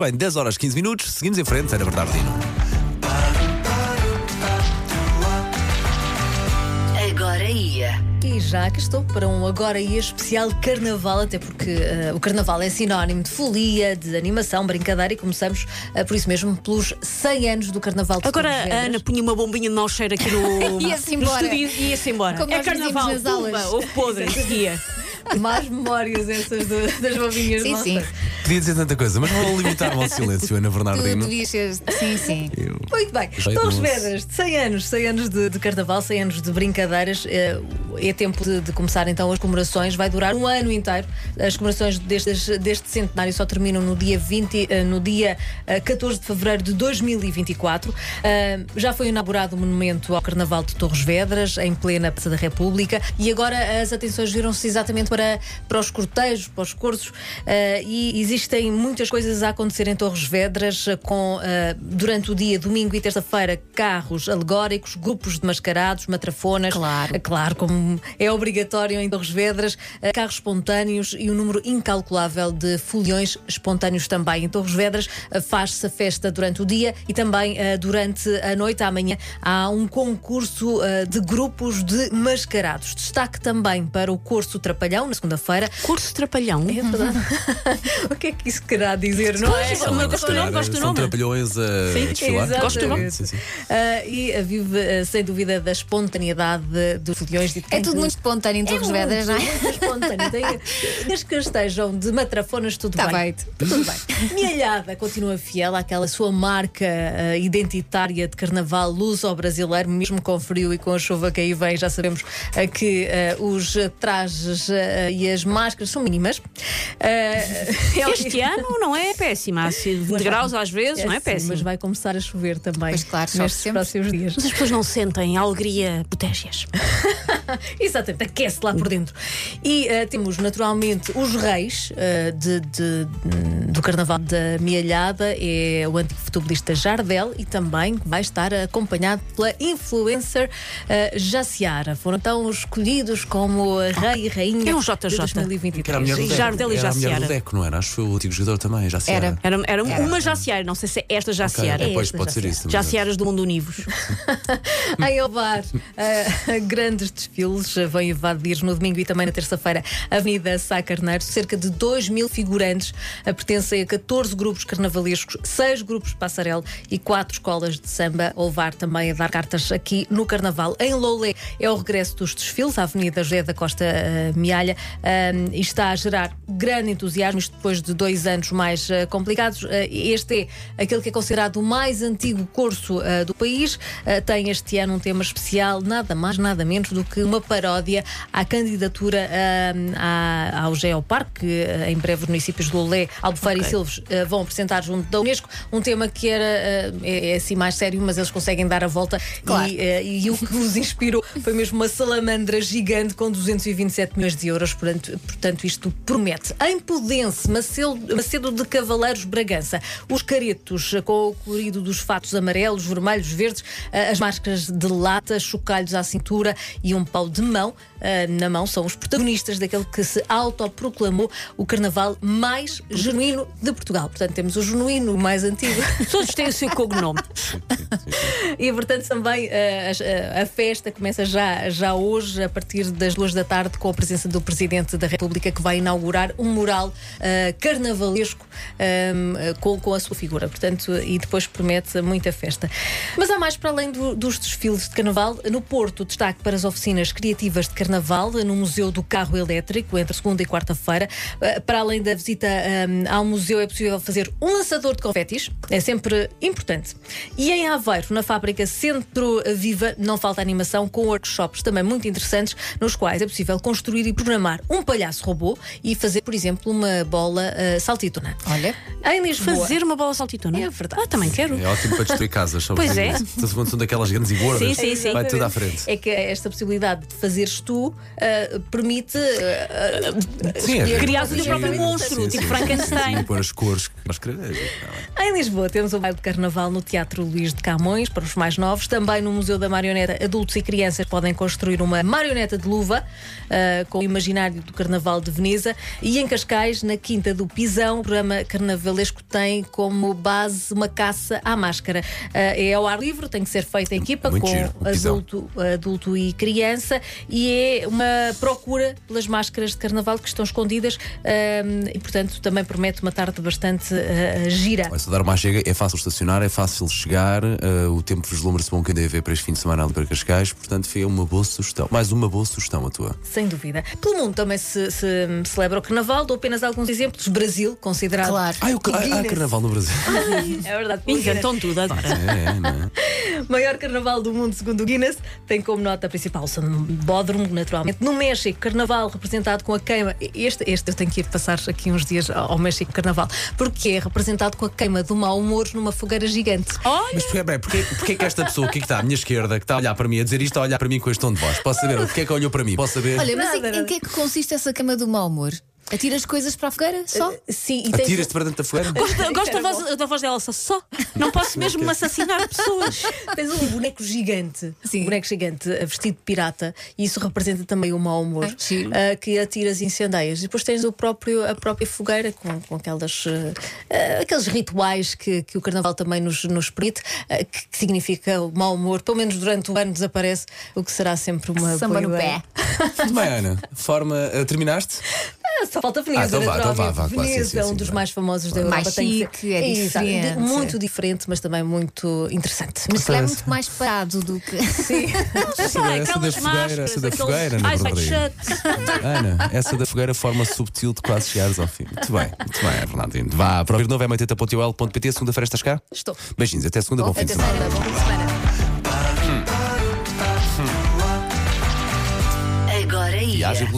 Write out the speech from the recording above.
Bem, 10 horas 15 minutos, seguimos em frente, Ana Bernardino. Agora ia. E já que estou para um Agora ia especial carnaval, até porque eh, o carnaval é sinónimo de folia, de animação, brincadeira e começamos eh, por isso mesmo pelos 100 anos do carnaval de Agora a. Ana punha uma bombinha de mau cheiro aqui no, Ia-se no embora. estúdio e ia-se embora. Como é nós carnaval, pumba, aulas. houve podre, seguia. Más memórias essas do- das bovinhas Sim, de sim. Podia dizer tanta coisa, mas vou limitar-me ao silêncio, Ana Tu Bernardino. devias ser. Sim, sim. Eu- Muito bem, Torres doce. Vedras, 100 anos, 100 anos de, de carnaval, 100 anos de brincadeiras. eh, É tempo de, de começar então as comemorações. Vai durar um ano inteiro. As comemorações destes, deste centenário só terminam no dia, 20, eh, no dia eh, 14 de fevereiro de 2024. Eh, Já foi inaugurado o monumento ao Carnaval de Torres Vedras, em plena Praça da República, e agora as atenções viram-se exatamente para, para os cortejos, para os cursos, eh, e existem muitas coisas a acontecer em Torres Vedras, eh, com eh, durante o dia, domingo e terça-feira, carros alegóricos, grupos de mascarados, matrafonas. Claro. Eh, Claro, como é obrigatório em Torres Vedras, eh, carros espontâneos e um número incalculável de foliões espontâneos também. Em Torres Vedras eh, faz-se a festa durante o dia e também durante a noite, amanhã, há um concurso de grupos de mascarados. Destaque também para o curso Trapalhão, na segunda-feira. Curso Trapalhão. É verdade. o que é que isso querá dizer, não é? Eu gosto do nome, gosto do São nome. trapalhões a Sim, desfilar. exatamente. Gosto do nome. Sim, sim. Ah, e vive, ah, sem dúvida, da espontaneidade de- dos foliões. de É tudo muito espontâneo em Torres muito, Vedras, não é? muito espontâneo. Desde que estejam de matrafonas, tudo Tá bem. feito. Tudo bem. Mialhada continua fiel àquela sua marca ah, identitária de carnaval luso-brasileiro, mesmo com frio e com a chuva que aí vem, já sabemos que os trajes e as máscaras são mínimas. É Este ano não é péssima. Há sido 20 graus às vezes, não é sim, péssimo. Mas vai começar a chover também. Pois claro, nestes sempre. próximos dias. Mas as pessoas não sentem a alegria botégias. Exatamente, aquece lá por dentro. E eh, temos naturalmente os reis eh, de- de- do Carnaval da Mialhada, é o antigo futebolista Jardel e também vai estar acompanhado pela influencer uh, Jaciara. Foram então escolhidos como rei e rainha É um de JJ. Que era a mulher do E Deco. Jardel e Era a Jaciara. do Deco, não era? Acho que foi o antigo jogador também, se Era. Era, era Era. uma jaciara, não sei se é esta jaciara. Ok, Depois esta pode ser Jaciara. isso. também. Jaciaras do mundo univos. Em Ovar, eh, grandes desfiles eh, vão invadir no domingo e também na terça-feira a Avenida Sá Carneiro. Cerca de 2 mil figurantes eh, pertencem a 14 grupos carnavalescos, 6 grupos de passarela e 4 escolas de samba. Ovar também a dar cartas aqui no Carnaval. Em Loulé é o regresso dos desfiles, a Avenida José da Costa eh, Mialha, eh, e está a gerar grande entusiasmo, depois de dois anos mais eh, complicados. Eh, este é aquele que é considerado o mais antigo curso do país. Tem este ano um tema especial, nada mais, nada menos do que uma paródia à candidatura eh, à- ao Geoparque, que eh, em breve os municípios de Lolé, Albufeira e Silves eh, vão apresentar junto da Unesco. Um tema que era eh, é, é assim mais sério, mas eles conseguem dar a volta. Claro. E, e o que os inspirou foi mesmo uma salamandra gigante com 227 milhões de euros. Portanto, portanto isto promete. Em Pudense, Macedo, Macedo de Cavaleiros Bragança, os caretos com o colorido dos fatos amarelos, vermelhos, verdes, as máscaras de lata, chocalhos à cintura e um pau de mão na mão são os protagonistas daquele que se autoproclamou o carnaval mais genuíno de Portugal. Portanto, temos o genuíno o mais antigo. Todos têm o seu cognome. E portanto também eh, as- eh, a, festa começa já, já hoje, a partir das duas da tarde, com a presença do Presidente da República, que vai inaugurar um mural eh, carnavalesco ehm, eh, com, com a sua figura. Portanto, e depois promete muita festa. Mas há mais para além do- dos desfiles de carnaval. No Porto, destaque para as oficinas criativas de carnaval no Museu do Carro Elétrico, entre segunda e quarta-feira. Eh, Para além da visita ehm, ao museu, é possível fazer um lançador de confetis, é sempre importante. E em Aveiro, na fábrica Centro Viva, não falta animação com workshops também muito interessantes, nos quais é possível construir e programar um palhaço robô e fazer, por exemplo, uma bola eh, saltitona. Olha, Em Lisboa. Fazer uma bola saltitona. É verdade. Ah, também quero. É ótimo para destruir casas. Pois é. São daquelas grandes e gordas, Sim, sim, sim. vai tudo à frente. É que esta possibilidade de fazeres tu ah, permite. Sim, é Criar o teu próprio monstro, sim, tipo sim, Frankenstein. Sim, pôr as cores que nós queremos. ah, em Lisboa temos o baile de carnaval no Teatro Luís de Camões, para os mais novos. Também no Museu da Marioneta, adultos e crianças podem construir uma marioneta de luva ah, com o imaginário do Carnaval de Veneza. E em Cascais, na Quinta do Pisão, o programa carnavalesco tem como base uma caça à máscara. Ah, é ao ar livre, tem que ser feita em equipa Muito com giro, adulto, adulto e criança e é uma procura pelas máscaras de carnaval que estão escondidas e, portanto, também promete uma tarde bastante ah, gira. Olha, se dar uma chega, é fácil estacionar, é fácil chegar, eh, o tempo vislumbra-se bom que andei a ver para este fim de semana ali para Cascais, portanto foi uma boa sugestão. Mais uma boa sugestão a tua. Sem dúvida. Pelo mundo também se, se celebra o carnaval. Dou apenas alguns exemplos. Brasil, considerado. Claro. Ah, o ah, carnaval no Brasil. É verdade. Inventam tudo agora. é, é, é? Maior carnaval do mundo, segundo o Guinness, tem como nota principal o Bódromo, naturalmente. No México, carnaval representado com a queima. Este, este eu tenho que ir passar aqui uns dias ao México Carnaval, porque é representado com a queima do mau humor numa fogueira gigante. Mas porquê, bem, porquê, porquê que esta pessoa aqui que está à minha esquerda, que está a olhar para mim, a dizer isto, a olhar para mim com este tom de voz? Posso saber? Porquê é que olhou para mim? Posso saber? Olha, mas Nada, em, em que é que consiste essa cama do mau humor? Atiras coisas para a fogueira? Só? Sim, e tens- Atiras-te para dentro da fogueira? Eu gosto da voz, da voz dela só. só. Não posso mesmo assassinar pessoas. Tens um boneco gigante, Sim. um boneco gigante eh, vestido de pirata, e isso representa também o mau humor giro. eh, que atiras e incendeias. E depois tens o próprio, a própria fogueira com, com aquelas, eh, eh, aqueles rituais que, que o carnaval também nos, nos permite, eh, que, que significa o mau humor, pelo menos durante o ano desaparece, o que será sempre uma Samba no pé. Muito bem, Ana. Forma. eh, terminaste? Ah, Só falta Veneza, Ah, então vá, então vá, vá, Veneza sim, é um dos mais famosos da Mais Europa. que chique, é diferente. muito diferente, mas também muito interessante. Mas se calhar é muito mais parado do que. Sim. Essa da, fogueira, essa da fogueira, shut. Ana, essa da fogueira forma subtil de quase chegares ao fim. Muito bem, muito bem, Fernandinho. Vá, para ouvir novo é 80.ol.pt. Segunda-feira estás cá? Estou. Beijinhos, até segunda, bom fim de Até semana. segunda, bom fim de semana. Agora ia. Viagem pelo